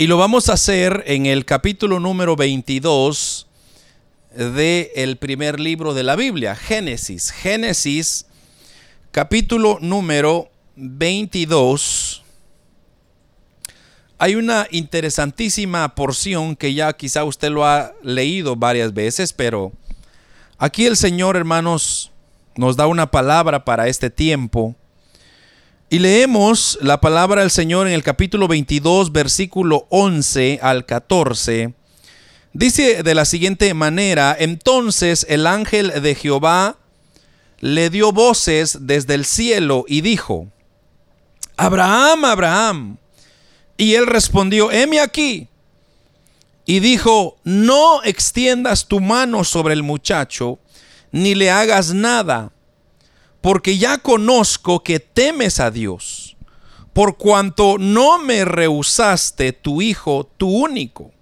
Y lo vamos a hacer en el capítulo número 22 del el primer libro de la Biblia, Génesis. Génesis, capítulo número 22. Hay una interesantísima porción que ya quizá usted lo ha leído varias veces, pero aquí el Señor, hermanos, nos da una palabra para este tiempo. Y leemos la palabra del Señor en el capítulo 22, versículo 11 al 14. Dice de la siguiente manera, entonces el ángel de Jehová le dio voces desde el cielo y dijo, Abraham, Abraham. Y él respondió, heme aquí. Y dijo, no extiendas tu mano sobre el muchacho, ni le hagas nada, porque ya conozco que temes a Dios, por cuanto no me rehusaste tu hijo, tu único.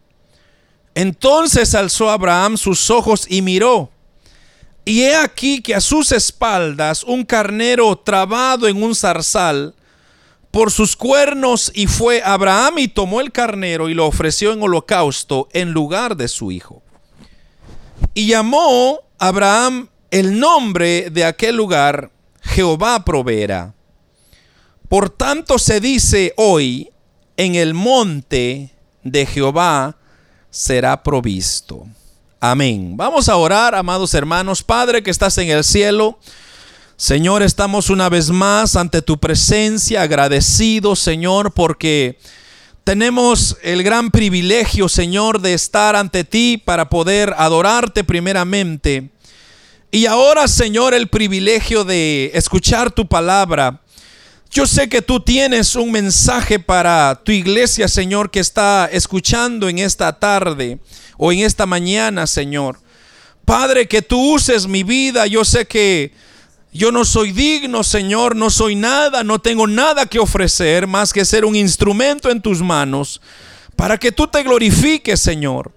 Entonces alzó Abraham sus ojos y miró, y he aquí que a sus espaldas un carnero trabado en un zarzal, por sus cuernos y fue Abraham y tomó el carnero y lo ofreció en holocausto en lugar de su hijo. Y llamó Abraham el nombre de aquel lugar Jehová proveerá. Por tanto se dice hoy, en el monte de Jehová será provisto. Amén. Vamos a orar, amados hermanos. Padre que estás en el cielo. Señor, estamos una vez más ante tu presencia, agradecidos, Señor, porque tenemos el gran privilegio, Señor, de estar ante ti para poder adorarte primeramente. Y ahora, Señor, el privilegio de escuchar tu palabra. Yo sé que tú tienes un mensaje para tu iglesia, Señor, que está escuchando en esta tarde o en esta mañana, Señor. Padre, que tú uses mi vida. Yo sé que yo no soy digno, Señor, no soy nada, no tengo nada que ofrecer más que ser un instrumento en tus manos para que tú te glorifiques, Señor.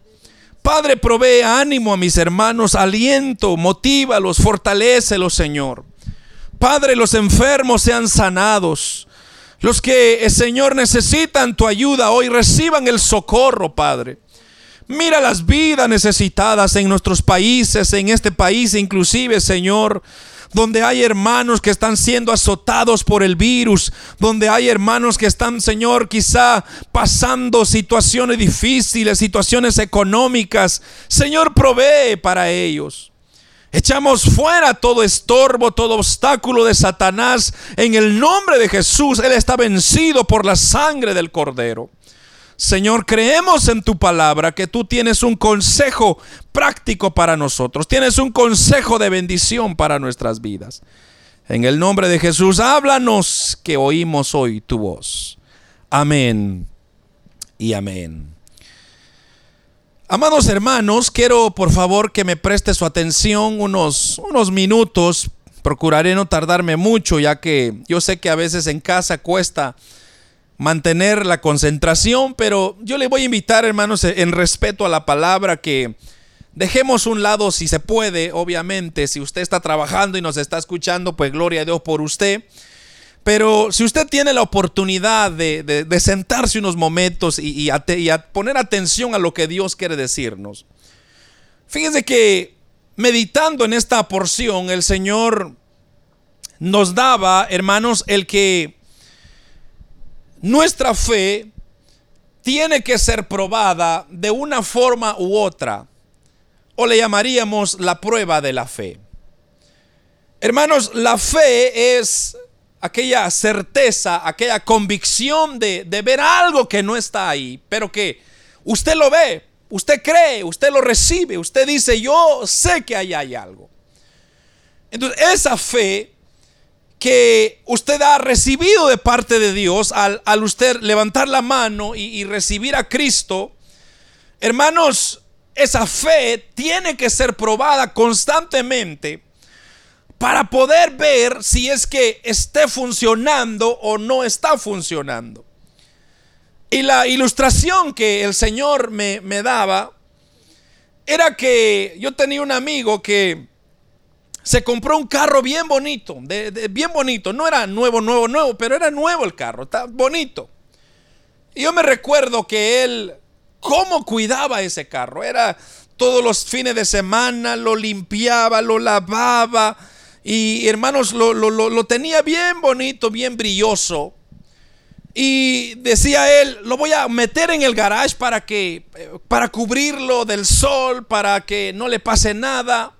Padre, provee ánimo a mis hermanos, aliento, motívalos, fortalécelos, Señor. Padre, los enfermos sean sanados. Los que, eh, Señor, necesitan tu ayuda hoy reciban el socorro, Padre. Mira las vidas necesitadas en nuestros países, en este país inclusive, Señor donde hay hermanos que están siendo azotados por el virus, donde hay hermanos que están, Señor, quizá pasando situaciones difíciles, situaciones económicas. Señor, provee para ellos. Echamos fuera todo estorbo, todo obstáculo de Satanás en el nombre de Jesús. Él está vencido por la sangre del Cordero. Señor, creemos en tu palabra que tú tienes un consejo práctico para nosotros, tienes un consejo de bendición para nuestras vidas. En el nombre de Jesús, háblanos que oímos hoy tu voz. Amén y amén. Amados hermanos, quiero por favor que me preste su atención unos, unos minutos. Procuraré no tardarme mucho, ya que yo sé que a veces en casa cuesta mantener la concentración, pero yo le voy a invitar, hermanos, en respeto a la palabra, que dejemos un lado, si se puede, obviamente, si usted está trabajando y nos está escuchando, pues gloria a Dios por usted. Pero si usted tiene la oportunidad de, sentarse unos momentos y, y a poner atención a lo que Dios quiere decirnos, fíjese que meditando en esta porción, el Señor nos daba, hermanos, el que nuestra fe tiene que ser probada de una forma u otra, o le llamaríamos la prueba de la fe. Hermanos, la fe es aquella certeza, aquella convicción de, ver algo que no está ahí, pero que usted lo ve, usted cree, usted lo recibe, usted dice, yo sé que ahí hay algo. Entonces, esa fe que usted ha recibido de parte de Dios al, usted levantar la mano y, y recibir a Cristo, hermanos, esa fe tiene que ser probada constantemente para poder ver si es que esté funcionando o no está funcionando. Y la ilustración que el Señor me, me daba era que yo tenía un amigo que se compró un carro bien bonito, de, bien bonito. No era nuevo, nuevo, nuevo, pero era nuevo el carro, está bonito. Y yo me recuerdo que él, cómo cuidaba ese carro. Era todos los fines de semana, lo limpiaba, lo lavaba. Y hermanos, lo, lo tenía bien bonito, bien brilloso. Y decía él, lo voy a meter en el garage para que para cubrirlo del sol, para que no le pase nada.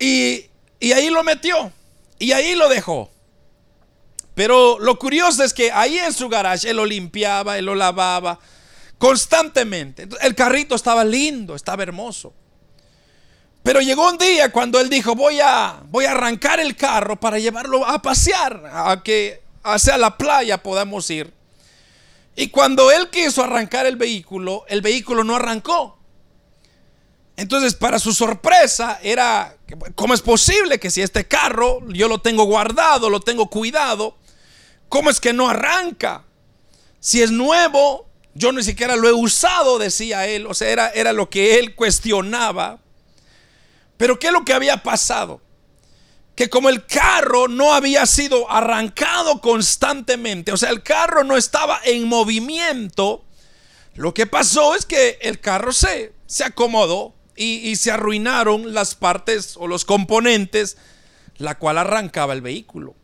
Y, y ahí lo metió. Y ahí lo dejó. Pero lo curioso es que ahí en su garage él lo limpiaba, él lo lavaba constantemente. El carrito estaba lindo, estaba hermoso. Pero llegó un día cuando él dijo, voy a, voy a arrancar el carro para llevarlo a pasear, a que hacia la playa podamos ir. Y cuando él quiso arrancar el vehículo, el vehículo no arrancó. Entonces, para su sorpresa, era, ¿cómo es posible que si este carro yo lo tengo guardado, lo tengo cuidado, ¿cómo es que no arranca? Si es nuevo, yo ni siquiera lo he usado, decía él. O sea, era, era lo que él cuestionaba. Pero ¿qué es lo que había pasado? que como el carro no había sido arrancado constantemente, o sea, el carro no estaba en movimiento, lo que pasó es que el carro se, se acomodó y, se arruinaron las partes o los componentes, la cual arrancaba el vehículo.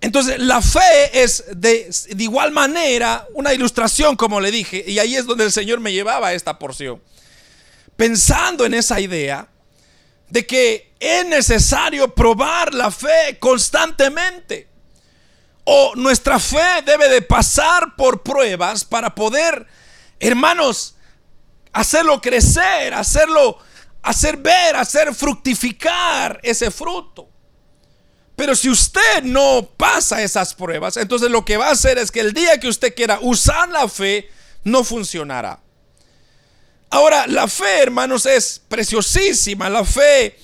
Entonces, la fe es de, de, igual manera una ilustración, como le dije, y ahí es donde el Señor me llevaba a esta porción. Pensando en esa idea, de que es necesario probar la fe constantemente. O nuestra fe debe de pasar por pruebas para poder, hermanos, hacerlo crecer, hacerlo, hacer ver, hacer fructificar ese fruto. Pero si usted no pasa esas pruebas, entonces lo que va a hacer es que el día que usted quiera usar la fe, no funcionará. Ahora, la fe, hermanos, es preciosísima. La fe,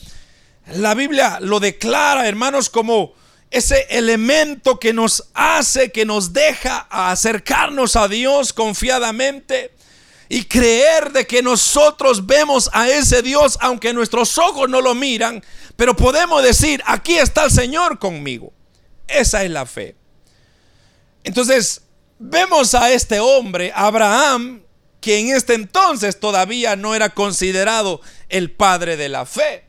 la Biblia lo declara, hermanos, como ese elemento que nos hace, que nos deja acercarnos a Dios confiadamente y creer de que nosotros vemos a ese Dios, aunque nuestros ojos no lo miran, pero podemos decir, aquí está el Señor conmigo. Esa es la fe. Entonces, vemos a este hombre, Abraham, que en este entonces todavía no era considerado el padre de la fe.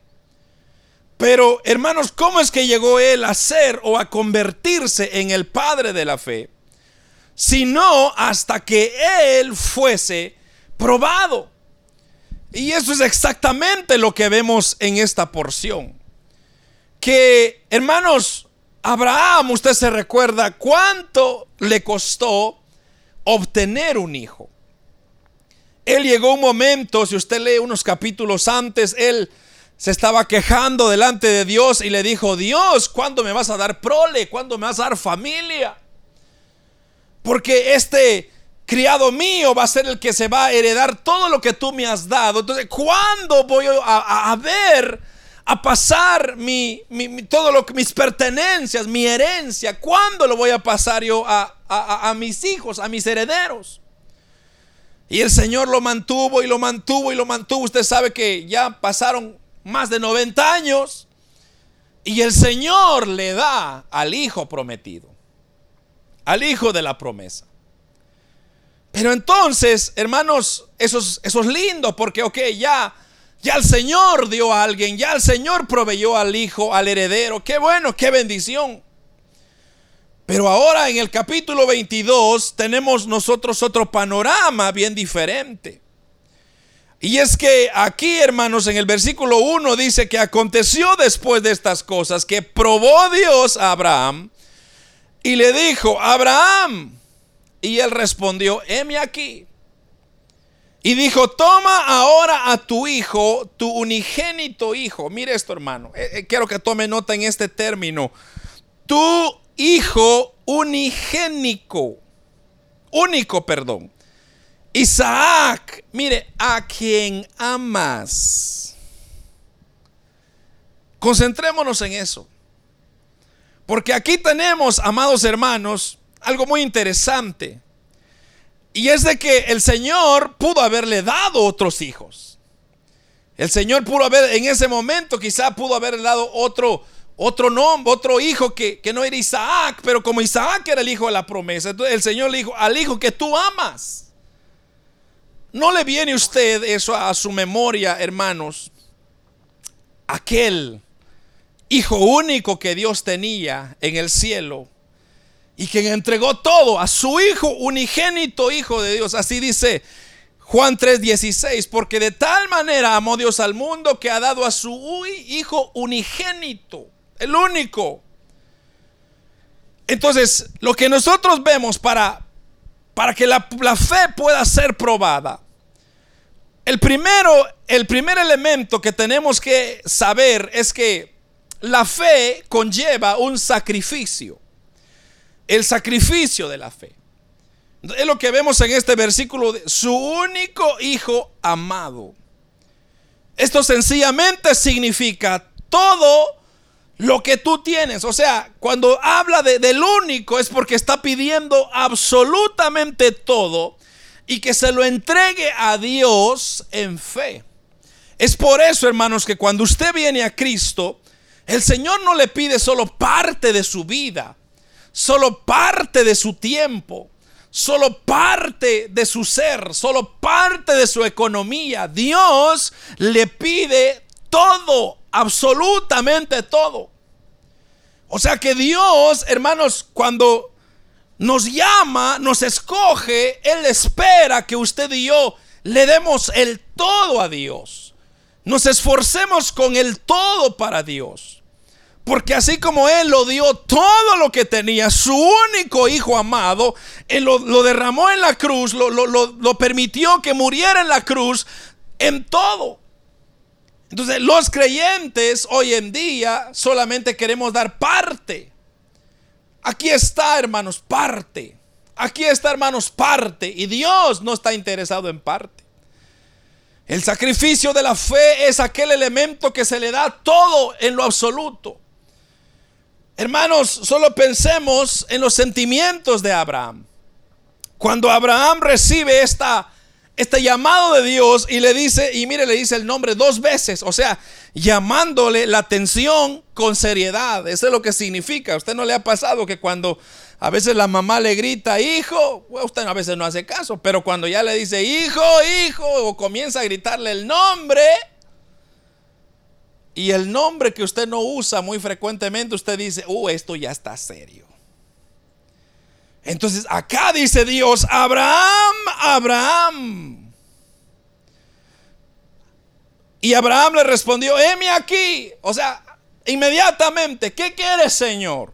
Pero hermanos, ¿cómo es que llegó él a ser o a convertirse en el padre de la fe? Sino hasta que él fuese probado. Y eso es exactamente lo que vemos en esta porción. Que, hermanos, Abraham, usted se recuerda cuánto le costó obtener un hijo. Él llegó un momento, si usted lee unos capítulos antes, él se estaba quejando delante de Dios y le dijo, Dios, ¿cuándo me vas a dar prole? ¿Cuándo me vas a dar familia? Porque este criado mío va a ser el que se va a heredar todo lo que tú me has dado. Entonces, ¿cuándo voy a, ver, a pasar mi, todo lo que mis pertenencias, mi herencia? ¿Cuándo lo voy a pasar yo a, a mis hijos, a mis herederos? Y el Señor lo mantuvo y lo mantuvo y lo mantuvo. Usted sabe que ya pasaron más de 90 años. Y el Señor le da al hijo prometido. Al hijo de la promesa. Pero entonces, hermanos, eso es, lindo porque, ok, ya, ya el Señor dio a alguien, ya el Señor proveyó al hijo, al heredero. Qué bueno, qué bendición. Pero ahora en el capítulo 22 tenemos nosotros otro panorama bien diferente. Y es que aquí, hermanos, en el versículo 1 dice que aconteció después de estas cosas que probó Dios a Abraham y le dijo, Abraham, y él respondió, heme aquí. Y dijo, toma ahora a tu hijo, tu unigénito hijo. Mire esto, hermano. Eh, eh, quiero que tome nota en este término. Tu hijo unigénico, único, perdón. Isaac, mire, a quien amas. Concentrémonos en eso. Porque aquí tenemos, amados hermanos, algo muy interesante. Y es de que el Señor pudo haberle dado otros hijos. El Señor pudo haber, en ese momento quizá pudo haberle dado otro otro nombre, otro hijo que, que, no era Isaac, pero como Isaac era el hijo de la promesa, el Señor le dijo, al hijo que tú amas. ¿No le viene usted eso a su memoria, hermanos? Aquel hijo único que Dios tenía en el cielo y quien entregó todo a su hijo unigénito hijo de Dios. Así dice Juan 3:16, porque de tal manera amó Dios al mundo que ha dado a su hijo unigénito, el único. Entonces, lo que nosotros vemos para, para que la, la fe pueda ser probada, el primero, el primer elemento que tenemos que saber es que la fe conlleva un sacrificio. El sacrificio de la fe. Es lo que vemos en este versículo de su único hijo amado. Esto sencillamente significa todo lo que tú tienes. O sea, cuando habla de, del único es porque está pidiendo absolutamente todo y que se lo entregue a Dios en fe. Es por eso, hermanos, que cuando usted viene a Cristo, el Señor no le pide solo parte de su vida, solo parte de su tiempo, solo parte de su ser, solo parte de su economía. Dios le pide todo, absolutamente todo. O sea que Dios, hermanos, cuando nos llama, nos escoge, Él espera que usted y yo le demos el todo a Dios. Nos esforcemos con el todo para Dios. Porque así como Él lo dio todo lo que tenía, su único hijo amado, Él lo, derramó en la cruz, lo, lo permitió que muriera en la cruz en todo. Entonces los creyentes hoy en día solamente queremos dar parte. Aquí está, hermanos, parte. Aquí está, hermanos, parte. Y Dios no está interesado en parte. El sacrificio de la fe es aquel elemento que se le da todo en lo absoluto. Hermanos, solo pensemos en los sentimientos de Abraham. Cuando Abraham recibe esta este llamado de Dios y le dice, y mire, le dice el nombre dos veces, o sea, llamándole la atención con seriedad. Eso es lo que significa. usted no le ha pasado que cuando a veces la mamá le grita, hijo, usted a veces no hace caso, pero cuando ya le dice, hijo, hijo, o comienza a gritarle el nombre, y el nombre que usted no usa muy frecuentemente, usted dice, uh, esto ya está serio. Entonces acá dice Dios, Abraham, Abraham. Y Abraham le respondió, heme aquí. O sea, inmediatamente, ¿qué quieres, Señor?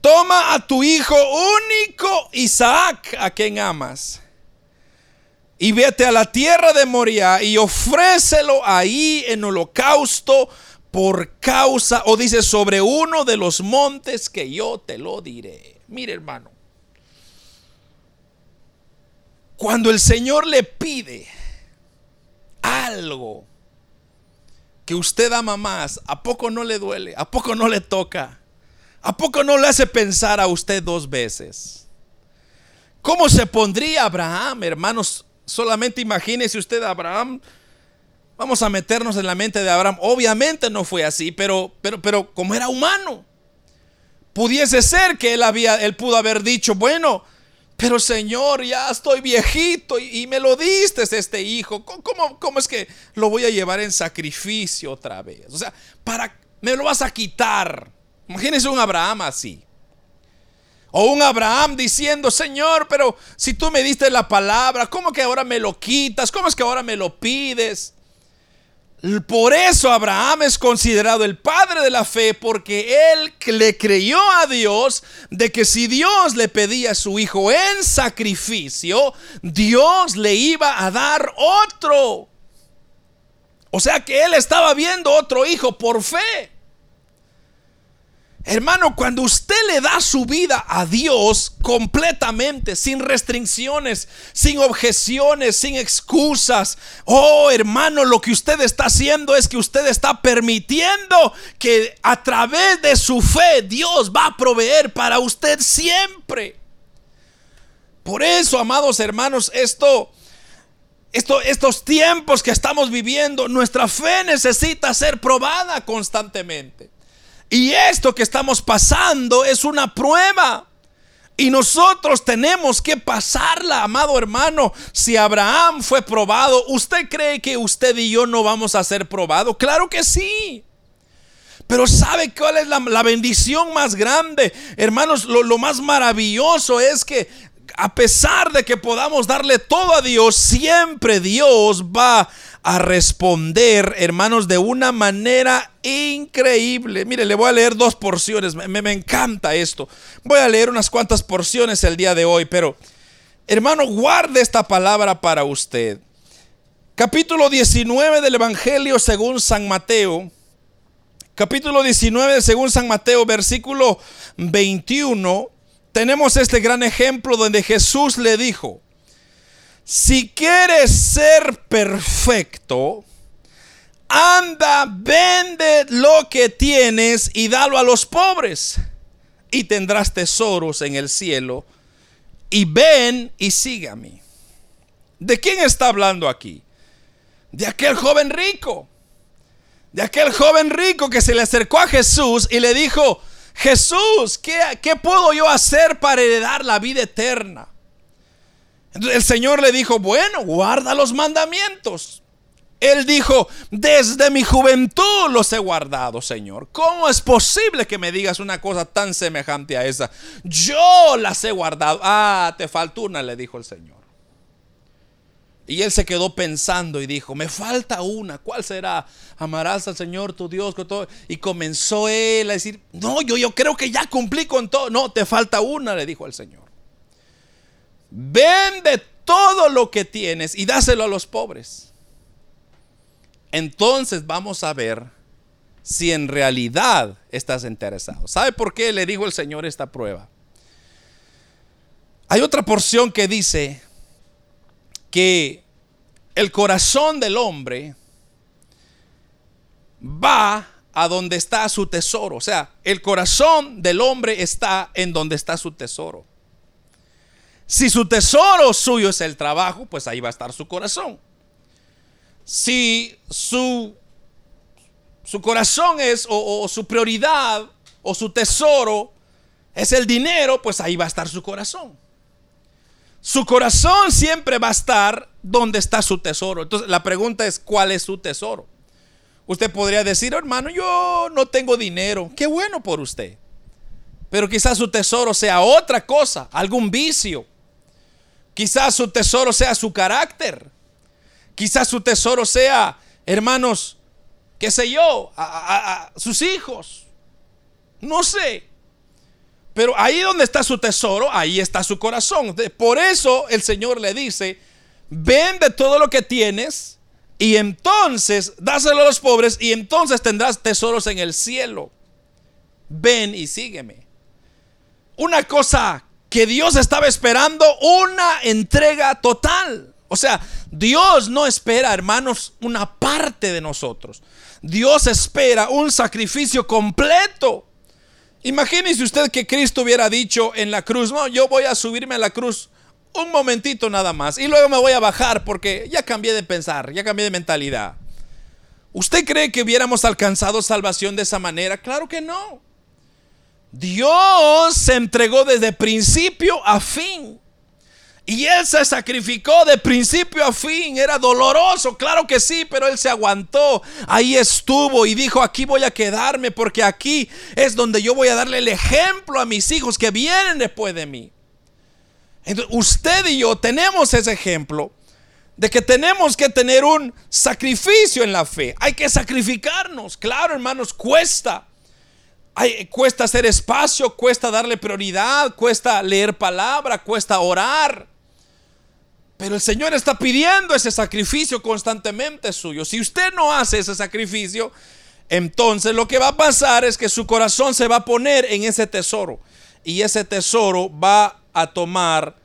Toma a tu hijo único, Isaac, a quien amas, y vete a la tierra de Moria y ofrécelo ahí en holocausto por causa, o dice, sobre uno de los montes que yo te lo diré. Mire hermano, cuando el Señor le pide algo que usted ama más, ¿a poco no le duele? ¿A poco no le toca? ¿A poco no le hace pensar a usted dos veces? ¿Cómo se pondría Abraham, hermanos? Solamente imagínese usted a Abraham. Vamos a meternos en la mente de Abraham. Obviamente no fue así, pero, pero, pero como era humano. Pudiese ser que él, había, él pudo haber dicho, bueno, pero Señor, ya estoy viejito y, me lo diste este hijo. ¿Cómo, ¿Cómo, es que lo voy a llevar en sacrificio otra vez? O sea, para, me lo vas a quitar. Imagínese un Abraham así. O un Abraham diciendo, Señor, pero si tú me diste la palabra, ¿cómo que ahora me lo quitas? ¿Cómo es que ahora me lo pides? Por eso Abraham es considerado el padre de la fe porque él le creyó a Dios de que si Dios le pedía a su hijo en sacrificio, Dios le iba a dar otro. O sea que él estaba viendo otro hijo por fe. Hermano, cuando usted le da su vida a Dios completamente, sin restricciones, sin objeciones, sin excusas, oh hermano, lo que usted está haciendo es que usted está permitiendo que a través de su fe Dios va a proveer para usted siempre. Por eso, amados hermanos, esto estos tiempos que estamos viviendo, nuestra fe necesita ser probada constantemente. Y esto que estamos pasando es una prueba. Y nosotros tenemos que pasarla, amado hermano. Si Abraham fue probado, ¿usted cree que usted y yo no vamos a ser probados? Claro que sí. Pero ¿sabe cuál es la, bendición más grande? Hermanos, lo, lo más maravilloso es que a pesar de que podamos darle todo a Dios, siempre Dios va a responder, hermanos, de una manera increíble. Mire, le voy a leer dos porciones, me, me, encanta esto. Voy a leer unas cuantas porciones el día de hoy, pero hermano, guarde esta palabra para usted. Capítulo 19 del Evangelio según San Mateo. Capítulo 19 según San Mateo, versículo 21 tenemos este gran ejemplo donde Jesús le dijo, si quieres ser perfecto, anda, vende lo que tienes y dalo a los pobres y tendrás tesoros en el cielo. Y ven y sígame. ¿De quién está hablando aquí? De aquel joven rico. De aquel joven rico que se le acercó a Jesús y le dijo, Jesús, ¿qué, puedo yo hacer para heredar la vida eterna? Entonces el Señor le dijo, bueno, guarda los mandamientos. Él dijo, desde mi juventud los he guardado, Señor. ¿Cómo es posible que me digas una cosa tan semejante a esa? Yo las he guardado. Ah, te faltó una, le dijo el Señor. Y él se quedó pensando y dijo, me falta una, ¿cuál será? Amarás al Señor tu Dios con todo. Y comenzó él a decir, no, yo, yo creo que ya cumplí con todo. No, te falta una, le dijo al Señor. Vende todo lo que tienes y dáselo a los pobres. Entonces vamos a ver si en realidad estás interesado. ¿Sabe por qué le dijo el Señor esta prueba? Hay otra porción que dice, que el corazón del hombre va a donde está su tesoro. O sea, el corazón del hombre está en donde está su tesoro. Si su tesoro suyo es el trabajo, pues ahí va a estar su corazón. Si su, su corazón es o, o su prioridad o su tesoro es el dinero, pues ahí va a estar su corazón. Su corazón siempre va a estar donde está su tesoro. Entonces la pregunta es, ¿cuál es su tesoro? Usted podría decir, hermano, yo no tengo dinero. Qué bueno por usted. Pero quizás su tesoro sea otra cosa, algún vicio. Quizás su tesoro sea su carácter. Quizás su tesoro sea, hermanos, qué sé yo, a, sus hijos. No sé. Pero ahí donde está su tesoro, ahí está su corazón. Por eso el Señor le dice, vende todo lo que tienes y entonces dáselo a los pobres y entonces tendrás tesoros en el cielo. Ven y sígueme. Una cosa que Dios estaba esperando, una entrega total. O sea, Dios no espera, hermanos, una parte de nosotros. Dios espera un sacrificio completo. Imagínese usted que Cristo hubiera dicho en la cruz, no, yo voy a subirme a la cruz un momentito nada más y luego me voy a bajar porque ya cambié de pensar, ya cambié de mentalidad. ¿Usted cree que hubiéramos alcanzado salvación de esa manera? Claro que no. Dios se entregó desde principio a fin. Y Él se sacrificó de principio a fin. Era doloroso, claro que sí, pero Él se aguantó. Ahí estuvo y dijo, aquí voy a quedarme porque aquí es donde yo voy a darle el ejemplo a mis hijos que vienen después de mí. Usted y yo tenemos ese ejemplo de que tenemos que tener un sacrificio en la fe. Hay que sacrificarnos. Claro, hermanos, cuesta. cuesta hacer espacio, cuesta darle prioridad, cuesta leer palabra, cuesta orar. Pero el Señor está pidiendo ese sacrificio constantemente suyo. Si usted no hace ese sacrificio, entonces lo que va a pasar es que su corazón se va a poner en ese tesoro. Y ese tesoro va a tomar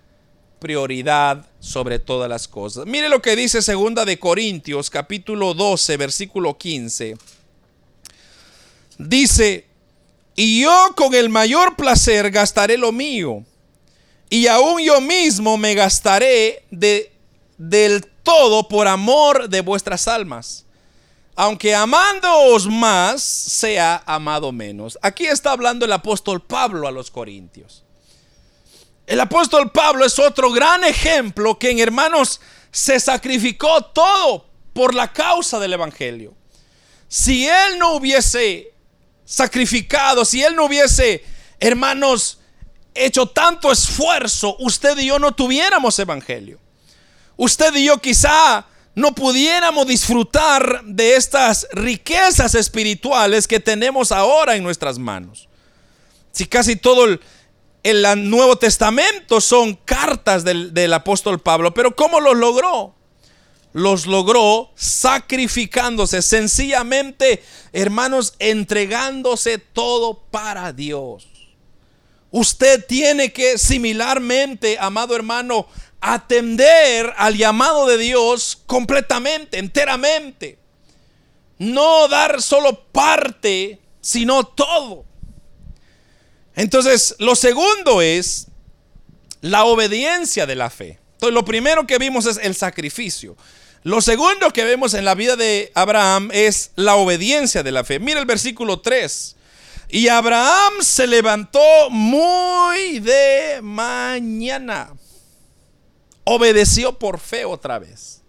prioridad sobre todas las cosas. Mire lo que dice segunda de Corintios capítulo 12 versículo 15. Dice, "Y yo con el mayor placer gastaré lo mío." Y aún yo mismo me gastaré de, del todo por amor de vuestras almas. Aunque amándoos más, sea amado menos. Aquí está hablando el apóstol Pablo a los Corintios. El apóstol Pablo es otro gran ejemplo que en hermanos se sacrificó todo por la causa del Evangelio. Si él no hubiese sacrificado, si él no hubiese, hermanos, hecho tanto esfuerzo, usted y yo no tuviéramos Evangelio. Usted y yo quizá no pudiéramos disfrutar de estas riquezas espirituales que tenemos ahora en nuestras manos. Si casi todo el el Nuevo Testamento son cartas del, del apóstol Pablo, pero ¿cómo los logró? Los logró sacrificándose, sencillamente, hermanos, entregándose todo para Dios. Usted tiene que similarmente, amado hermano, atender al llamado de Dios completamente, enteramente. No dar solo parte, sino todo. Entonces, lo segundo es la obediencia de la fe. Entonces, lo primero que vimos es el sacrificio. Lo segundo que vemos en la vida de Abraham es la obediencia de la fe. Mira el versículo 3. Y Abraham se levantó muy de mañana. Obedeció por fe otra vez.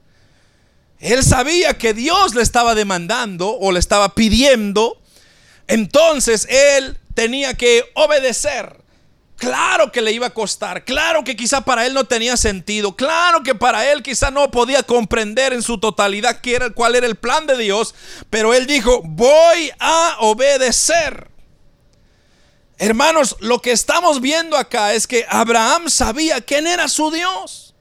Él sabía que Dios le estaba demandando o le estaba pidiendo. Entonces él tenía que obedecer. Claro que le iba a costar, claro que quizá para él no tenía sentido, claro que para él quizá no podía comprender en su totalidad cuál era el plan de Dios, pero él dijo, voy a obedecer. Hermanos, lo que estamos viendo acá es que Abraham sabía quién era su Dios.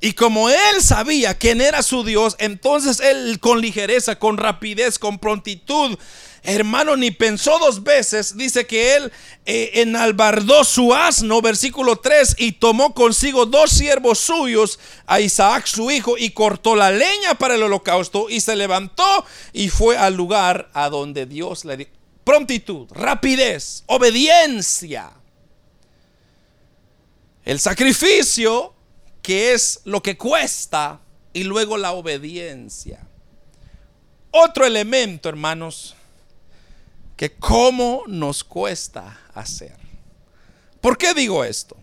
Y como él sabía quién era su Dios, entonces él con ligereza, con rapidez, con prontitud, hermano, ni pensó dos veces. Dice que él eh, enalbardó su asno, versículo 3, y tomó consigo dos siervos suyos, a Isaac su hijo, y cortó la leña para el holocausto, y se levantó y fue al lugar a donde Dios le dio. Prontitud, rapidez, obediencia. El sacrificio, que es lo que cuesta, y luego la obediencia. Otro elemento, hermanos, que cómo nos cuesta hacer. ¿Por qué digo esto?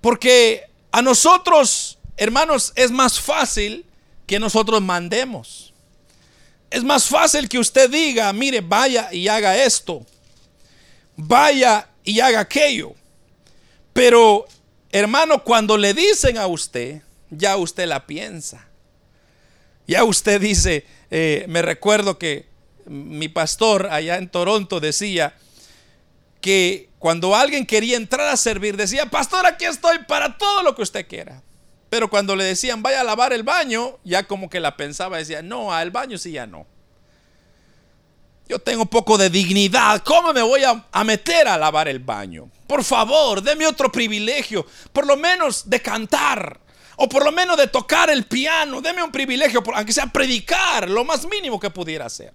Porque a nosotros, hermanos, es más fácil que nosotros mandemos. Es más fácil que usted diga, mire, vaya y haga esto. Vaya y haga aquello. Pero, hermano, cuando le dicen a usted, ya usted la piensa. Ya usted dice, eh, me recuerdo que mi pastor allá en Toronto decía que cuando alguien quería entrar a servir, decía, pastor, aquí estoy para todo lo que usted quiera. Pero cuando le decían, vaya a lavar el baño, ya como que la pensaba, decía, no, al baño sí ya no. Yo tengo poco de dignidad. ¿Cómo me voy a, a, meter a lavar el baño? Por favor, deme otro privilegio. Por lo menos de cantar. O por lo menos de tocar el piano. Deme un privilegio, aunque sea predicar, lo más mínimo que pudiera hacer.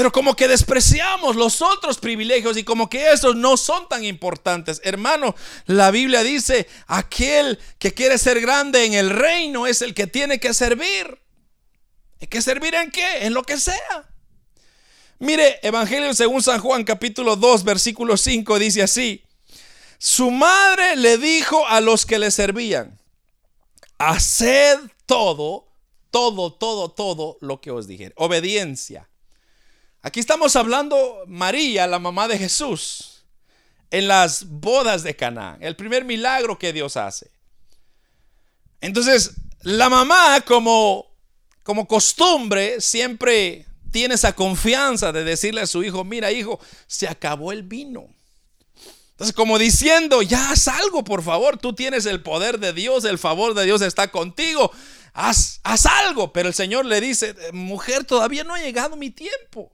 Pero como que despreciamos los otros privilegios y como que esos no son tan importantes. Hermano, la Biblia dice, aquel que quiere ser grande en el reino es el que tiene que servir. ¿Hay que servir en qué? En lo que sea. Mire, Evangelio según San Juan capítulo 2 versículo 5 dice así. Su madre le dijo a los que le servían, haced todo, todo, todo, todo lo que os dije. Obediencia. Aquí estamos hablando María, la mamá de Jesús, en las bodas de Caná, el primer milagro que Dios hace. Entonces, la mamá como como costumbre siempre tiene esa confianza de decirle a su hijo, mira hijo, se acabó el vino. Entonces, como diciendo, ya haz algo, por favor, tú tienes el poder de Dios, el favor de Dios está contigo, haz, haz algo. Pero el Señor le dice, mujer, todavía no ha llegado mi tiempo.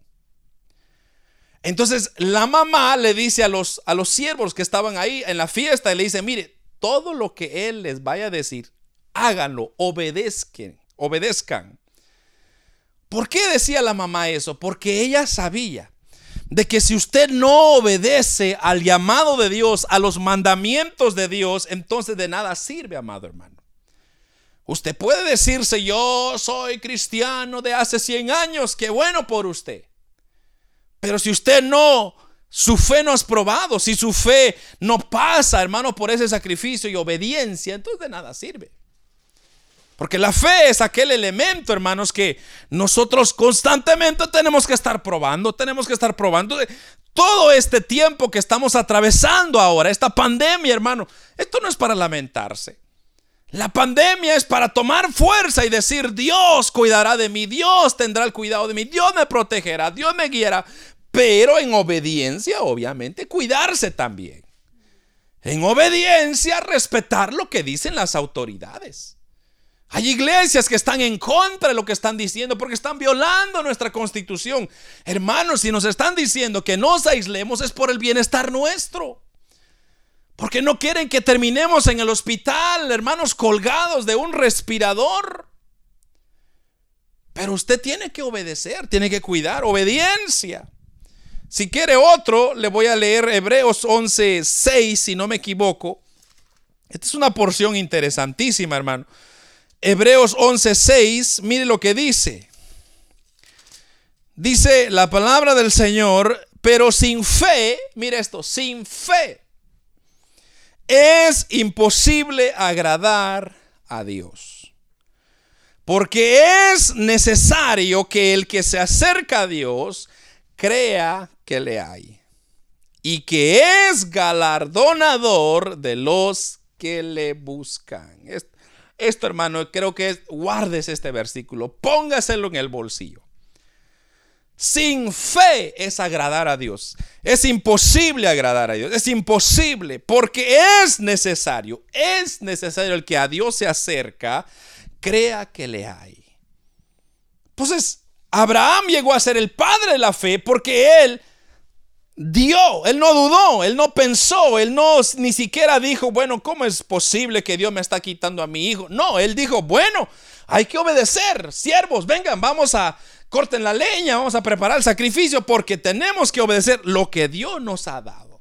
Entonces la mamá le dice a los, a los siervos que estaban ahí en la fiesta y le dice, mire, todo lo que él les vaya a decir, háganlo, obedezcan, obedezcan. ¿Por qué decía la mamá eso? Porque ella sabía de que si usted no obedece al llamado de Dios, a los mandamientos de Dios, entonces de nada sirve, amado hermano. Usted puede decirse, yo soy cristiano de hace 100 años, qué bueno por usted. Pero si usted no, su fe no es probado, si su fe no pasa, hermano, por ese sacrificio y obediencia, entonces de nada sirve. Porque la fe es aquel elemento, hermanos, que nosotros constantemente tenemos que estar probando, tenemos que estar probando. Todo este tiempo que estamos atravesando ahora, esta pandemia, hermano, esto no es para lamentarse. La pandemia es para tomar fuerza y decir, Dios cuidará de mí, Dios tendrá el cuidado de mí, Dios me protegerá, Dios me guiará, pero en obediencia, obviamente, cuidarse también. En obediencia, respetar lo que dicen las autoridades. Hay iglesias que están en contra de lo que están diciendo porque están violando nuestra constitución. Hermanos, si nos están diciendo que nos aislemos es por el bienestar nuestro. Porque no quieren que terminemos en el hospital, hermanos, colgados de un respirador. Pero usted tiene que obedecer, tiene que cuidar, obediencia. Si quiere otro, le voy a leer Hebreos 11, 6, si no me equivoco. Esta es una porción interesantísima, hermano. Hebreos 11, 6, mire lo que dice. Dice la palabra del Señor, pero sin fe, mire esto, sin fe es imposible agradar a Dios. Porque es necesario que el que se acerca a Dios crea que le hay. Y que es galardonador de los que le buscan. Esto, hermano, creo que es, guardes este versículo, póngaselo en el bolsillo. Sin fe es agradar a Dios. Es imposible agradar a Dios. Es imposible porque es necesario, es necesario el que a Dios se acerca, crea que le hay. Entonces, Abraham llegó a ser el padre de la fe porque él dio, él no dudó, él no pensó, él no ni siquiera dijo, bueno, ¿cómo es posible que Dios me está quitando a mi hijo? No, él dijo, bueno, hay que obedecer, siervos, vengan, vamos a corten la leña, vamos a preparar el sacrificio porque tenemos que obedecer lo que Dios nos ha dado.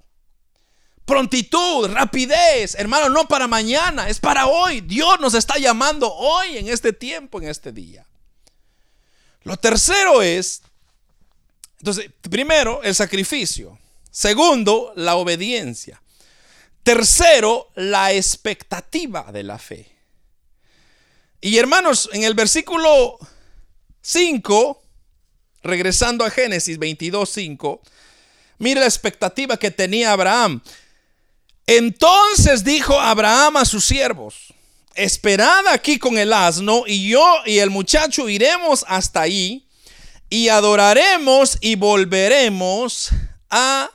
Prontitud, rapidez, hermano, no para mañana, es para hoy. Dios nos está llamando hoy, en este tiempo, en este día. Lo tercero es, entonces, primero, el sacrificio. Segundo, la obediencia. Tercero, la expectativa de la fe. Y hermanos, en el versículo 5, regresando a Génesis 22, 5, mire la expectativa que tenía Abraham. Entonces dijo Abraham a sus siervos, esperad aquí con el asno y yo y el muchacho iremos hasta ahí y adoraremos y volveremos a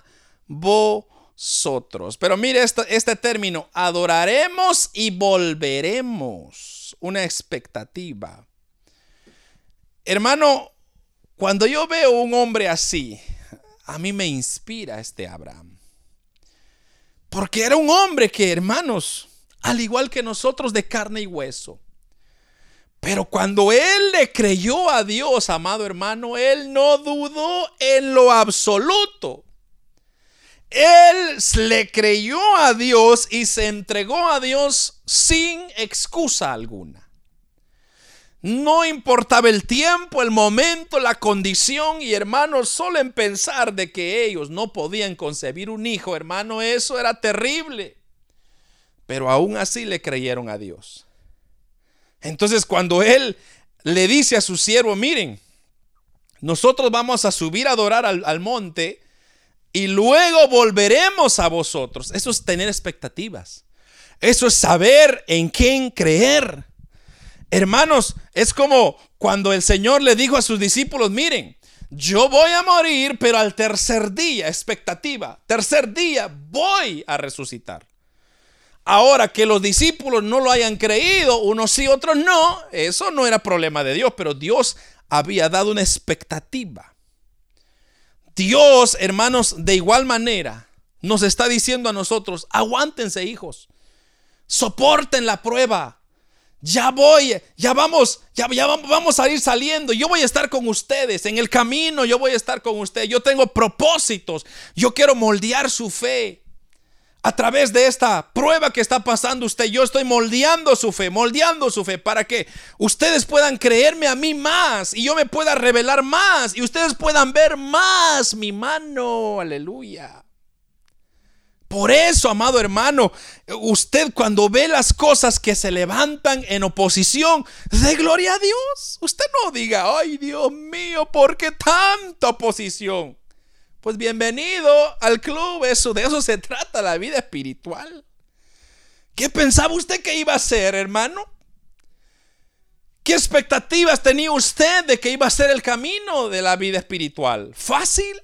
vosotros. Pero mire este, este término, adoraremos y volveremos, una expectativa. Hermano, cuando yo veo un hombre así, a mí me inspira este Abraham. Porque era un hombre que, hermanos, al igual que nosotros de carne y hueso. Pero cuando él le creyó a Dios, amado hermano, él no dudó en lo absoluto. Él le creyó a Dios y se entregó a Dios sin excusa alguna. No importaba el tiempo, el momento, la condición y hermanos, solo en pensar de que ellos no podían concebir un hijo, hermano, eso era terrible. Pero aún así le creyeron a Dios. Entonces cuando él le dice a su siervo, miren, nosotros vamos a subir a adorar al, al monte y luego volveremos a vosotros. Eso es tener expectativas. Eso es saber en quién creer. Hermanos, es como cuando el Señor le dijo a sus discípulos, miren, yo voy a morir, pero al tercer día, expectativa, tercer día voy a resucitar. Ahora que los discípulos no lo hayan creído, unos sí, otros no, eso no era problema de Dios, pero Dios había dado una expectativa. Dios, hermanos, de igual manera nos está diciendo a nosotros, aguántense hijos, soporten la prueba, ya voy, ya vamos, ya, ya vamos a ir saliendo. Yo voy a estar con ustedes. En el camino yo voy a estar con ustedes. Yo tengo propósitos. Yo quiero moldear su fe. a través de esta prueba que está pasando usted, yo estoy moldeando su fe, moldeando su fe para que ustedes puedan creerme a mí más y yo me pueda revelar más y ustedes puedan ver más mi mano. Aleluya. Por eso, amado hermano, usted cuando ve las cosas que se levantan en oposición, de gloria a Dios. Usted no diga, ay Dios mío, ¿por qué tanta oposición? Pues bienvenido al club, eso de eso se trata la vida espiritual. ¿Qué pensaba usted que iba a ser, hermano? ¿Qué expectativas tenía usted de que iba a ser el camino de la vida espiritual? ¿Fácil?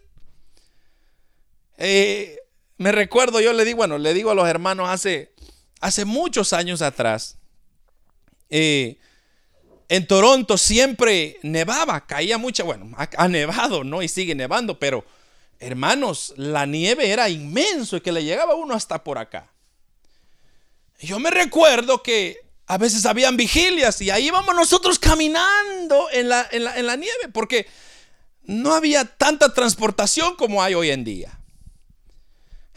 Eh, me recuerdo, yo le digo, bueno, le digo a los hermanos hace, hace muchos años atrás, eh, en Toronto siempre nevaba, caía mucha, bueno, ha, nevado, ¿no? Y sigue nevando, pero hermanos, la nieve era inmenso y que le llegaba uno hasta por acá. Yo me recuerdo que a veces habían vigilias y ahí íbamos nosotros caminando en la, en la, en la nieve porque no había tanta transportación como hay hoy en día.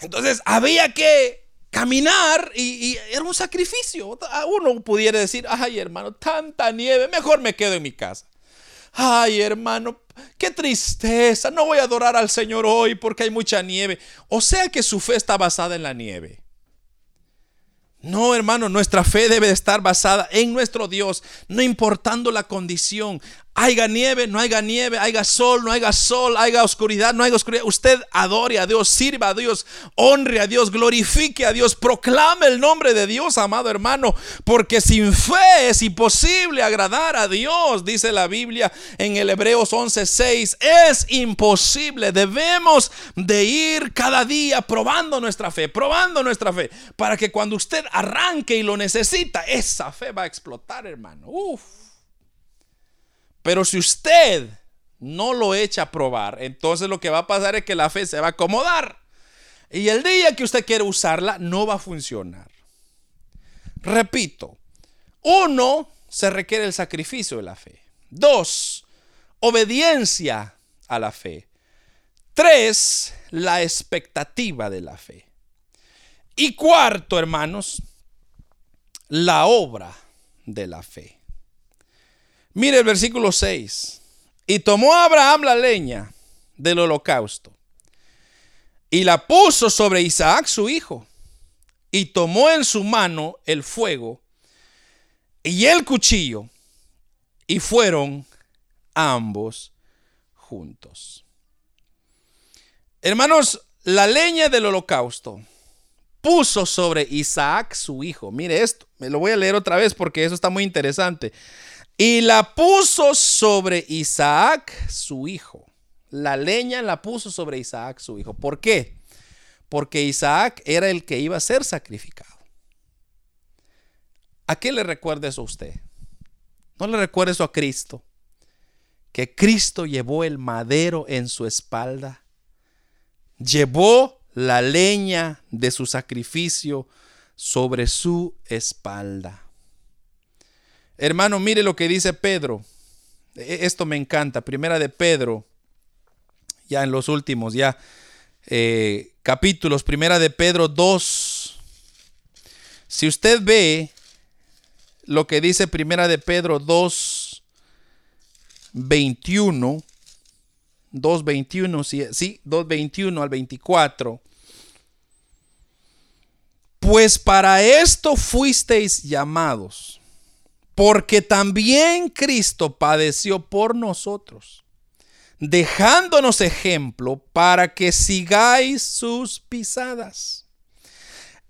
Entonces había que caminar y, era un sacrificio. Uno pudiera decir, ay hermano, tanta nieve, mejor me quedo en mi casa. Ay hermano, qué tristeza, no voy a adorar al Señor hoy porque hay mucha nieve. O sea que su fe está basada en la nieve. No, hermano, nuestra fe debe estar basada en nuestro Dios, no importando la condición haya nieve, no haya nieve, haya sol, no haya sol, haya oscuridad, no haya oscuridad. Usted adore a Dios, sirva a Dios, honre a Dios, glorifique a Dios, proclame el nombre de Dios, amado hermano, porque sin fe es imposible agradar a Dios, dice la Biblia en el Hebreos 11:6. Es imposible, debemos de ir cada día probando nuestra fe, probando nuestra fe, para que cuando usted arranque y lo necesita, esa fe va a explotar, hermano. Uf. Pero si usted no lo echa a probar, entonces lo que va a pasar es que la fe se va a acomodar. Y el día que usted quiere usarla, no va a funcionar. Repito, uno, se requiere el sacrificio de la fe. Dos, obediencia a la fe. Tres, la expectativa de la fe. Y cuarto, hermanos, la obra de la fe. Mire el versículo 6. Y tomó Abraham la leña del holocausto y la puso sobre Isaac su hijo. Y tomó en su mano el fuego y el cuchillo y fueron ambos juntos. Hermanos, la leña del holocausto puso sobre Isaac su hijo. Mire esto, me lo voy a leer otra vez porque eso está muy interesante. Y la puso sobre Isaac, su hijo. La leña la puso sobre Isaac, su hijo. ¿Por qué? Porque Isaac era el que iba a ser sacrificado. ¿A qué le recuerda eso a usted? No le recuerda eso a Cristo. Que Cristo llevó el madero en su espalda. Llevó la leña de su sacrificio sobre su espalda. Hermano, mire lo que dice Pedro. E, esto me encanta. Primera de Pedro, ya en los últimos, ya eh, capítulos. Primera de Pedro 2. Si usted ve lo que dice Primera de Pedro 2, 21. 2.21, sí, sí, 2.21 al 24. Pues para esto fuisteis llamados porque también Cristo padeció por nosotros, dejándonos ejemplo para que sigáis sus pisadas,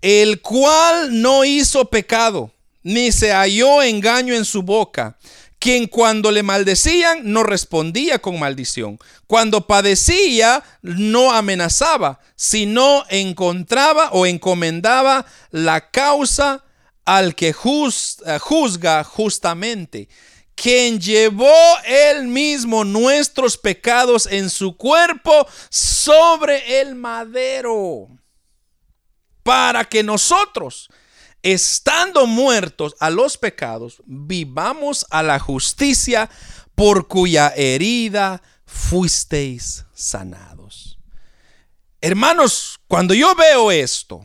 el cual no hizo pecado, ni se halló engaño en su boca, quien cuando le maldecían no respondía con maldición, cuando padecía no amenazaba, sino encontraba o encomendaba la causa al que eh, juzga justamente, quien llevó él mismo nuestros pecados en su cuerpo sobre el madero, para que nosotros, estando muertos a los pecados, vivamos a la justicia por cuya herida fuisteis sanados. Hermanos, cuando yo veo esto,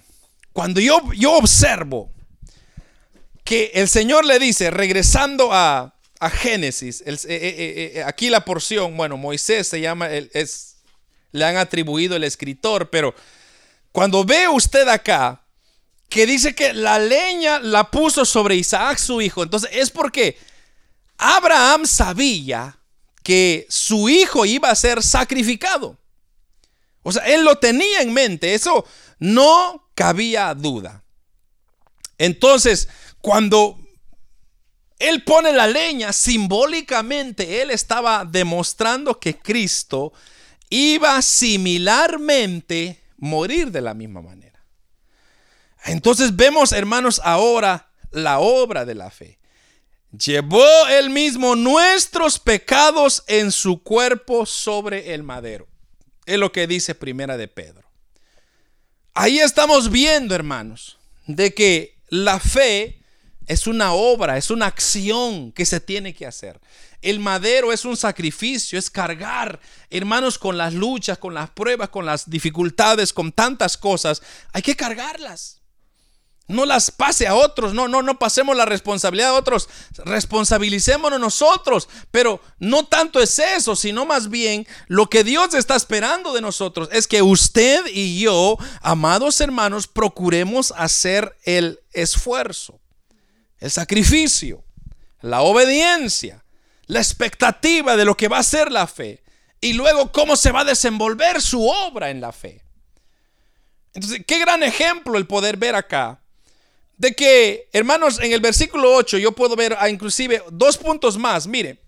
cuando yo, yo observo que el Señor le dice, regresando a, Génesis, eh, eh, eh, aquí la porción, bueno, Moisés se llama, es, le han atribuido el escritor, pero cuando ve usted acá, que dice que la leña la puso sobre Isaac su hijo, entonces es porque Abraham sabía que su hijo iba a ser sacrificado. O sea, él lo tenía en mente, eso no cabía duda. Entonces, cuando él pone la leña, simbólicamente él estaba demostrando que Cristo iba similarmente morir de la misma manera. Entonces vemos, hermanos, ahora la obra de la fe. Llevó él mismo nuestros pecados en su cuerpo sobre el madero. Es lo que dice Primera de Pedro. Ahí estamos viendo, hermanos, de que la fe es una obra, es una acción que se tiene que hacer. El madero es un sacrificio, es cargar, hermanos, con las luchas, con las pruebas, con las dificultades, con tantas cosas. Hay que cargarlas. No las pase a otros, no, no, no pasemos la responsabilidad a otros, responsabilicémonos nosotros, pero no tanto es eso, sino más bien lo que Dios está esperando de nosotros es que usted y yo, amados hermanos, procuremos hacer el esfuerzo el sacrificio, la obediencia, la expectativa de lo que va a ser la fe y luego cómo se va a desenvolver su obra en la fe. Entonces, qué gran ejemplo el poder ver acá de que, hermanos, en el versículo 8 yo puedo ver a inclusive dos puntos más. Mire,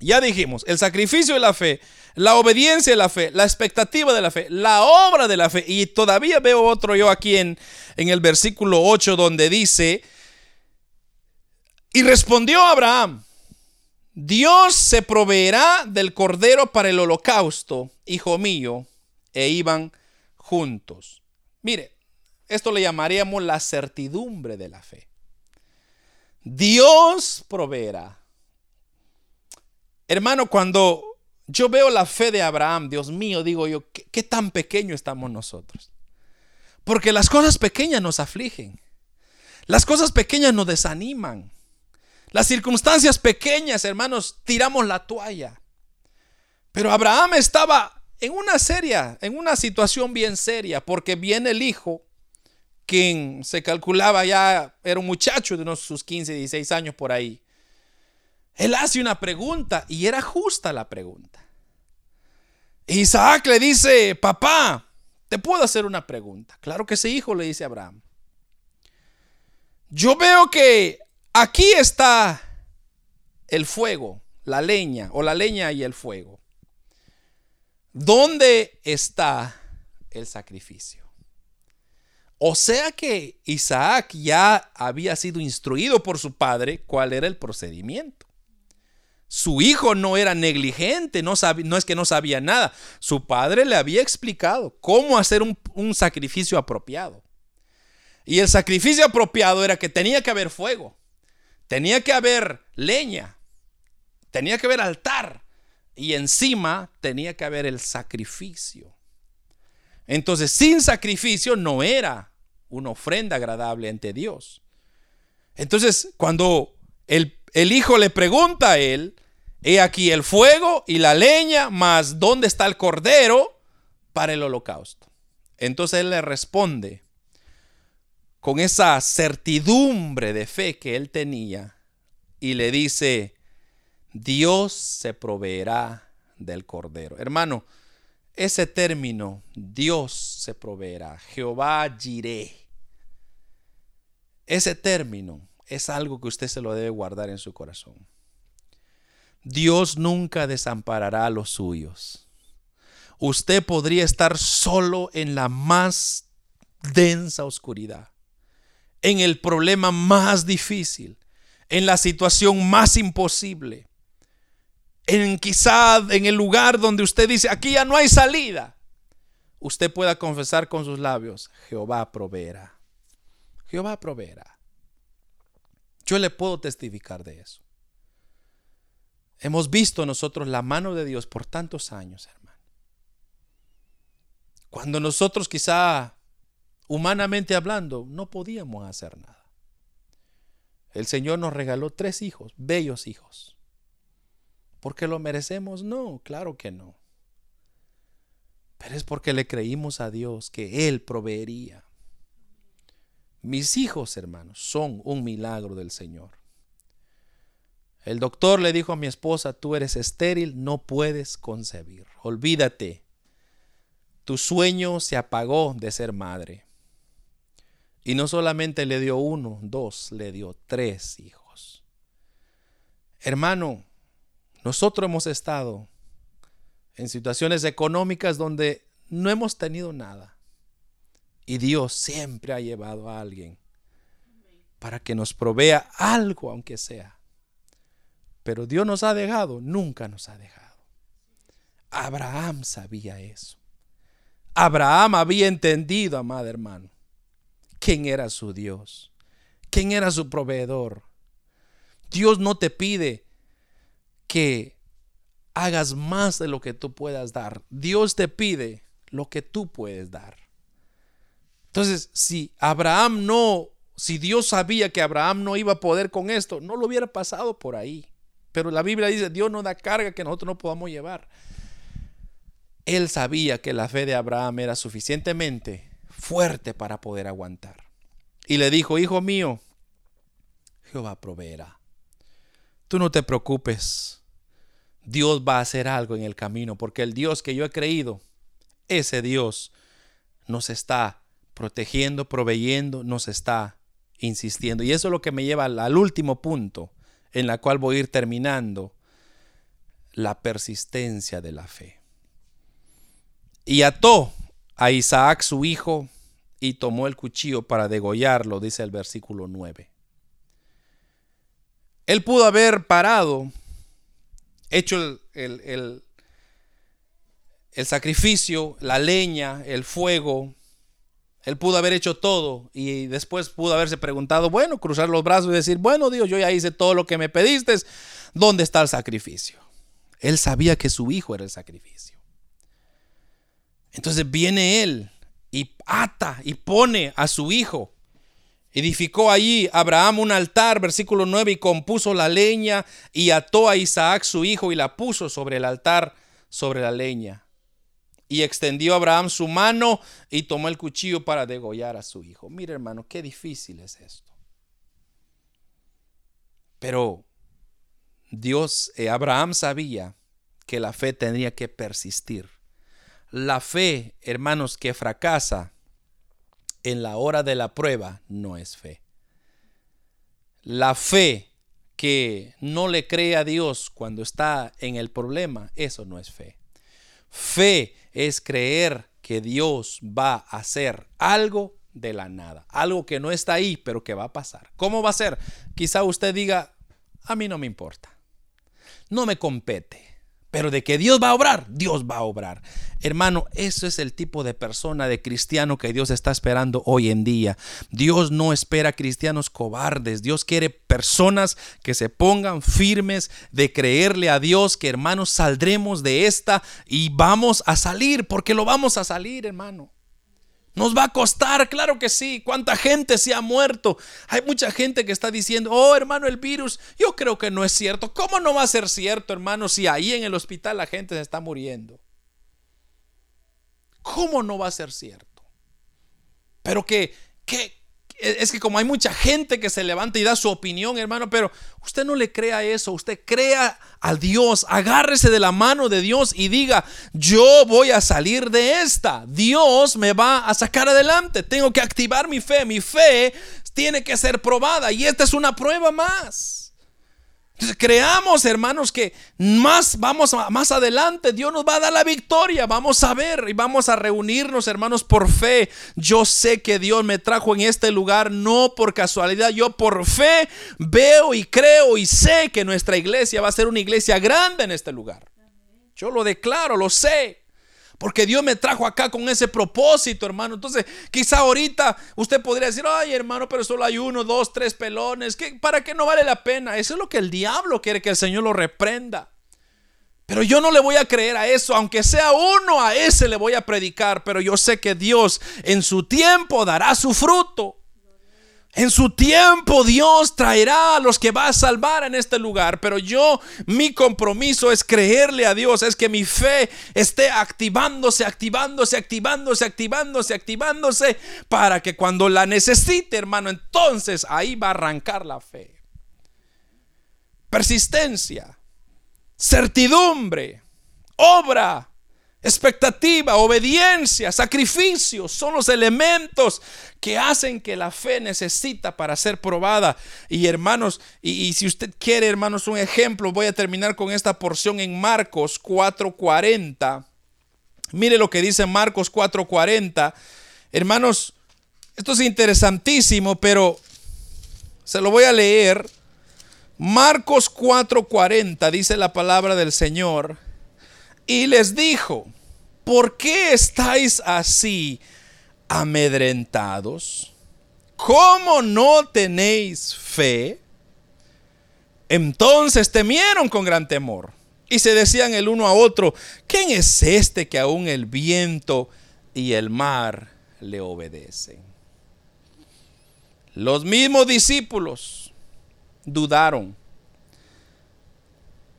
ya dijimos, el sacrificio de la fe, la obediencia de la fe, la expectativa de la fe, la obra de la fe. Y todavía veo otro yo aquí en, en el versículo 8 donde dice, y respondió Abraham, Dios se proveerá del cordero para el holocausto, hijo mío, e iban juntos. Mire, esto le llamaríamos la certidumbre de la fe. Dios proveerá. Hermano, cuando yo veo la fe de Abraham, Dios mío, digo yo, ¿qué, tan pequeño estamos nosotros? Porque las cosas pequeñas nos afligen. Las cosas pequeñas nos desaniman. Las circunstancias pequeñas, hermanos, tiramos la toalla. Pero Abraham estaba en una seria, en una situación bien seria, porque viene el hijo, quien se calculaba ya era un muchacho de unos sus 15, 16 años por ahí. Él hace una pregunta y era justa la pregunta. Isaac le dice, papá, ¿te puedo hacer una pregunta? Claro que sí, hijo, le dice Abraham. Yo veo que Aquí está el fuego, la leña o la leña y el fuego. ¿Dónde está el sacrificio? O sea que Isaac ya había sido instruido por su padre cuál era el procedimiento. Su hijo no era negligente, no, es que no sabía nada. Su padre le había explicado cómo hacer un sacrificio apropiado. Y el sacrificio apropiado era que tenía que haber fuego. Tenía que haber leña, tenía que haber altar y encima tenía que haber el sacrificio. Entonces, sin sacrificio no era una ofrenda agradable ante Dios. Entonces, cuando el, el hijo le pregunta a él, he aquí el fuego y la leña, más dónde está el cordero para el holocausto. Entonces él le responde, con esa certidumbre de fe que él tenía y le dice, Dios se proveerá del cordero. Hermano, ese término, Dios se proveerá, Jehová giré. Ese término es algo que usted se lo debe guardar en su corazón. Dios nunca desamparará a los suyos. Usted podría estar solo en la más densa oscuridad en el problema más difícil, en la situación más imposible, en quizá en el lugar donde usted dice, aquí ya no hay salida, usted pueda confesar con sus labios, Jehová proveerá. Jehová proveerá. Yo le puedo testificar de eso. Hemos visto nosotros la mano de Dios por tantos años, hermano. Cuando nosotros quizá humanamente hablando, no podíamos hacer nada. El Señor nos regaló tres hijos, bellos hijos. ¿Porque lo merecemos? No, claro que no. Pero es porque le creímos a Dios que Él proveería. Mis hijos, hermanos, son un milagro del Señor. El doctor le dijo a mi esposa, tú eres estéril, no puedes concebir. Olvídate. Tu sueño se apagó de ser madre. Y no solamente le dio uno, dos, le dio tres hijos. Hermano, nosotros hemos estado en situaciones económicas donde no hemos tenido nada. Y Dios siempre ha llevado a alguien para que nos provea algo, aunque sea. Pero Dios nos ha dejado, nunca nos ha dejado. Abraham sabía eso. Abraham había entendido, amado hermano, quién era su Dios, quién era su proveedor. Dios no te pide que hagas más de lo que tú puedas dar. Dios te pide lo que tú puedes dar. Entonces, si Abraham no, si Dios sabía que Abraham no iba a poder con esto, no lo hubiera pasado por ahí. Pero la Biblia dice, Dios no da carga que nosotros no podamos llevar. Él sabía que la fe de Abraham era suficientemente fuerte para poder aguantar. Y le dijo, hijo mío, Jehová proveerá. Tú no te preocupes. Dios va a hacer algo en el camino, porque el Dios que yo he creído, ese Dios nos está protegiendo, proveyendo, nos está insistiendo. Y eso es lo que me lleva al, último punto, en la cual voy a ir terminando, la persistencia de la fe. Y ató a Isaac su hijo y tomó el cuchillo para degollarlo, dice el versículo 9. Él pudo haber parado, hecho el, el, el, sacrificio, la leña, el fuego. Él pudo haber hecho todo y después pudo haberse preguntado, bueno, cruzar los brazos y decir, bueno Dios, yo ya hice todo lo que me pediste, ¿dónde está el sacrificio? Él sabía que su hijo era el sacrificio. Entonces viene él y ata y pone a su hijo. Edificó allí Abraham un altar, versículo 9, y compuso la leña y ató a Isaac su hijo y la puso sobre el altar, sobre la leña. Y extendió Abraham su mano y tomó el cuchillo para degollar a su hijo. Mire hermano, qué difícil es esto. Pero Dios, eh, Abraham sabía que la fe tendría que persistir. La fe, hermanos, que fracasa en la hora de la prueba no es fe. La fe que no le cree a Dios cuando está en el problema, eso no es fe. Fe es creer que Dios va a hacer algo de la nada, algo que no está ahí, pero que va a pasar. ¿Cómo va a ser? Quizá usted diga, a mí no me importa, no me compete. Pero de que Dios va a obrar, Dios va a obrar. Hermano, eso es el tipo de persona, de cristiano que Dios está esperando hoy en día. Dios no espera cristianos cobardes. Dios quiere personas que se pongan firmes de creerle a Dios que hermanos saldremos de esta y vamos a salir, porque lo vamos a salir, hermano. Nos va a costar, claro que sí. ¿Cuánta gente se ha muerto? Hay mucha gente que está diciendo, oh hermano, el virus, yo creo que no es cierto. ¿Cómo no va a ser cierto, hermano, si ahí en el hospital la gente se está muriendo? ¿Cómo no va a ser cierto? Pero que, que, es que como hay mucha gente que se levanta y da su opinión, hermano, pero usted no le crea eso, usted crea a Dios, agárrese de la mano de Dios y diga, yo voy a salir de esta, Dios me va a sacar adelante, tengo que activar mi fe, mi fe tiene que ser probada y esta es una prueba más. Entonces, creamos, hermanos, que más vamos más adelante, Dios nos va a dar la victoria. Vamos a ver y vamos a reunirnos, hermanos, por fe. Yo sé que Dios me trajo en este lugar no por casualidad. Yo por fe veo y creo y sé que nuestra iglesia va a ser una iglesia grande en este lugar. Yo lo declaro, lo sé. Porque Dios me trajo acá con ese propósito, hermano. Entonces, quizá ahorita usted podría decir, ay, hermano, pero solo hay uno, dos, tres pelones. ¿Para qué no vale la pena? Eso es lo que el diablo quiere que el Señor lo reprenda. Pero yo no le voy a creer a eso, aunque sea uno, a ese le voy a predicar, pero yo sé que Dios en su tiempo dará su fruto. En su tiempo Dios traerá a los que va a salvar en este lugar, pero yo mi compromiso es creerle a Dios, es que mi fe esté activándose, activándose, activándose, activándose, activándose, para que cuando la necesite, hermano, entonces ahí va a arrancar la fe. Persistencia, certidumbre, obra, Expectativa, obediencia, sacrificio son los elementos que hacen que la fe necesita para ser probada. Y hermanos, y, si usted quiere, hermanos, un ejemplo, voy a terminar con esta porción en Marcos 4:40. Mire lo que dice Marcos 4:40. Hermanos, esto es interesantísimo, pero se lo voy a leer. Marcos 4:40 dice la palabra del Señor y les dijo, ¿por qué estáis así amedrentados? ¿Cómo no tenéis fe? Entonces temieron con gran temor y se decían el uno a otro, ¿quién es este que aún el viento y el mar le obedecen? Los mismos discípulos dudaron.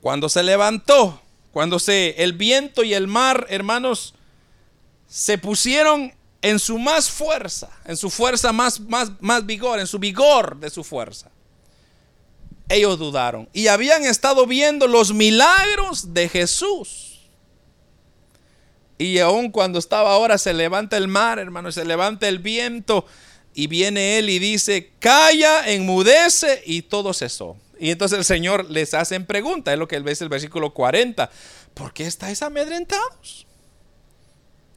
Cuando se levantó cuando se, el viento y el mar, hermanos, se pusieron en su más fuerza, en su fuerza más, más, más vigor, en su vigor de su fuerza. Ellos dudaron y habían estado viendo los milagros de Jesús. Y aun cuando estaba ahora, se levanta el mar, hermano, se levanta el viento y viene él y dice, calla, enmudece y todo cesó. Y entonces el Señor les hace pregunta, es lo que él ve el versículo 40. ¿Por qué estáis amedrentados?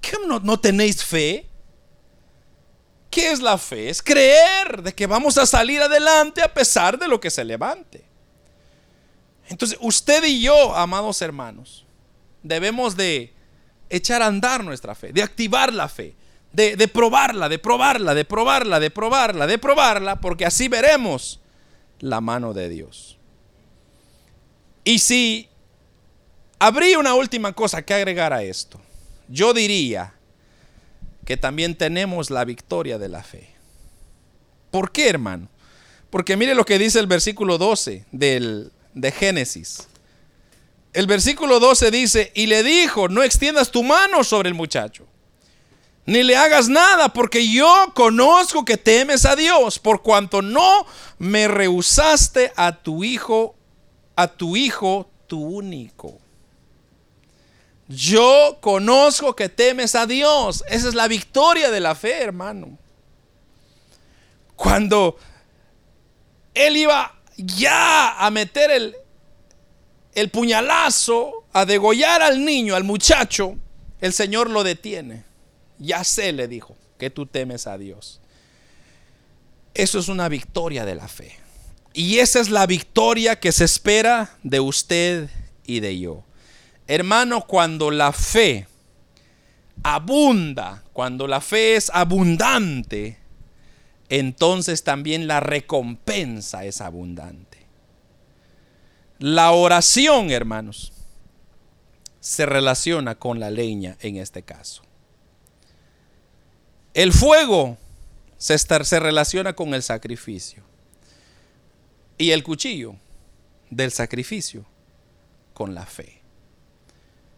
¿Qué no, no tenéis fe? ¿Qué es la fe? Es creer de que vamos a salir adelante a pesar de lo que se levante. Entonces, usted y yo, amados hermanos, debemos de echar a andar nuestra fe, de activar la fe, de, de, probarla, de probarla, de probarla, de probarla, de probarla, porque así veremos la mano de Dios. Y si habría una última cosa que agregar a esto, yo diría que también tenemos la victoria de la fe. ¿Por qué, hermano? Porque mire lo que dice el versículo 12 del, de Génesis. El versículo 12 dice, y le dijo, no extiendas tu mano sobre el muchacho, ni le hagas nada, porque yo conozco que temes a Dios, por cuanto no me rehusaste a tu hijo, a tu hijo, tu único. Yo conozco que temes a Dios. Esa es la victoria de la fe, hermano. Cuando él iba ya a meter el, el puñalazo, a degollar al niño, al muchacho, el Señor lo detiene. Ya sé, le dijo, que tú temes a Dios. Eso es una victoria de la fe. Y esa es la victoria que se espera de usted y de yo. Hermano, cuando la fe abunda, cuando la fe es abundante, entonces también la recompensa es abundante. La oración, hermanos, se relaciona con la leña en este caso. El fuego se, se relaciona con el sacrificio. Y el cuchillo del sacrificio con la fe.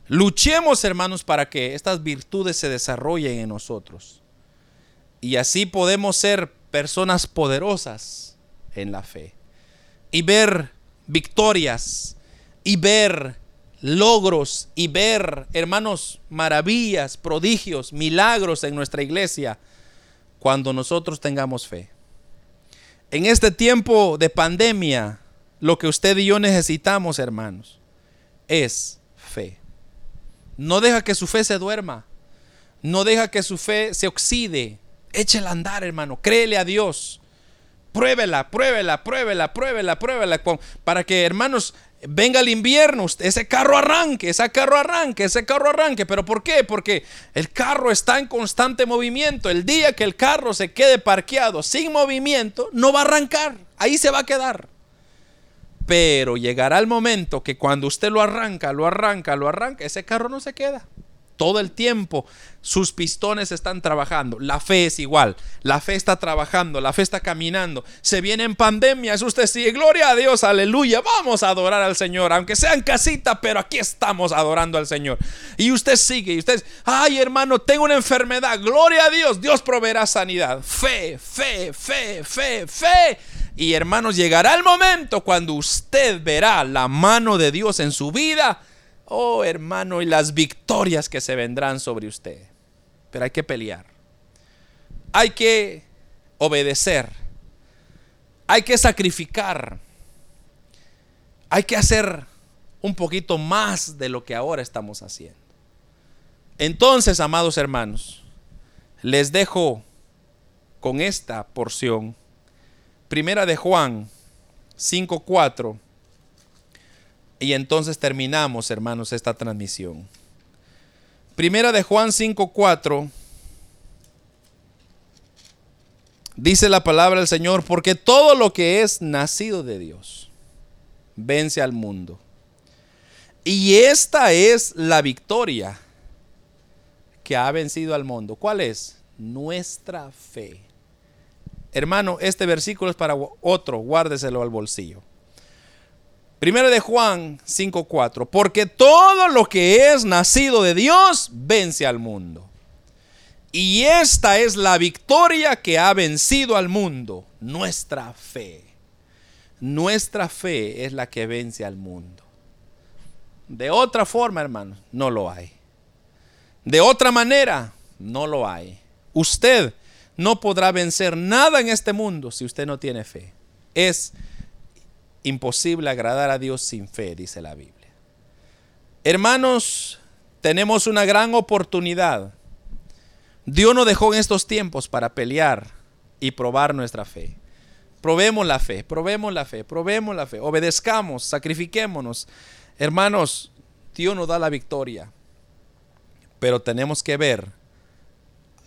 Luchemos, hermanos, para que estas virtudes se desarrollen en nosotros. Y así podemos ser personas poderosas en la fe. Y ver victorias. Y ver logros y ver, hermanos, maravillas, prodigios, milagros en nuestra iglesia cuando nosotros tengamos fe. En este tiempo de pandemia, lo que usted y yo necesitamos, hermanos, es fe. No deja que su fe se duerma. No deja que su fe se oxide. Échela a andar, hermano. Créele a Dios. Pruébela, pruébela, pruébela, pruébela, pruébela. Para que, hermanos, venga el invierno, ese carro arranque, ese carro arranque, ese carro arranque. ¿Pero por qué? Porque el carro está en constante movimiento. El día que el carro se quede parqueado sin movimiento, no va a arrancar. Ahí se va a quedar. Pero llegará el momento que cuando usted lo arranca, lo arranca, lo arranca, ese carro no se queda. Todo el tiempo sus pistones están trabajando. La fe es igual. La fe está trabajando, la fe está caminando. Se viene en pandemia, usted sigue. Gloria a Dios, aleluya. Vamos a adorar al Señor, aunque sea en casita, pero aquí estamos adorando al Señor. Y usted sigue, y usted, ay hermano, tengo una enfermedad. Gloria a Dios, Dios proveerá sanidad. Fe, fe, fe, fe, fe. Y hermanos, llegará el momento cuando usted verá la mano de Dios en su vida Oh, hermano, y las victorias que se vendrán sobre usted. Pero hay que pelear. Hay que obedecer. Hay que sacrificar. Hay que hacer un poquito más de lo que ahora estamos haciendo. Entonces, amados hermanos, les dejo con esta porción. Primera de Juan 5:4 y entonces terminamos, hermanos, esta transmisión. Primera de Juan 5:4 dice la palabra del Señor, porque todo lo que es nacido de Dios vence al mundo. Y esta es la victoria que ha vencido al mundo. ¿Cuál es? Nuestra fe. Hermano, este versículo es para otro, guárdeselo al bolsillo. Primero de Juan 5:4, porque todo lo que es nacido de Dios vence al mundo. Y esta es la victoria que ha vencido al mundo, nuestra fe. Nuestra fe es la que vence al mundo. De otra forma, hermano, no lo hay. De otra manera, no lo hay. Usted no podrá vencer nada en este mundo si usted no tiene fe. Es imposible agradar a Dios sin fe, dice la Biblia. Hermanos, tenemos una gran oportunidad. Dios nos dejó en estos tiempos para pelear y probar nuestra fe. Probemos la fe, probemos la fe, probemos la fe, obedezcamos, sacrifiquémonos. Hermanos, Dios nos da la victoria, pero tenemos que ver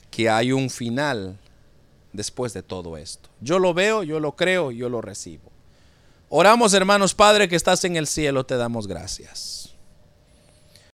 que hay un final después de todo esto. Yo lo veo, yo lo creo, yo lo recibo. Oramos, hermanos, Padre que estás en el cielo, te damos gracias.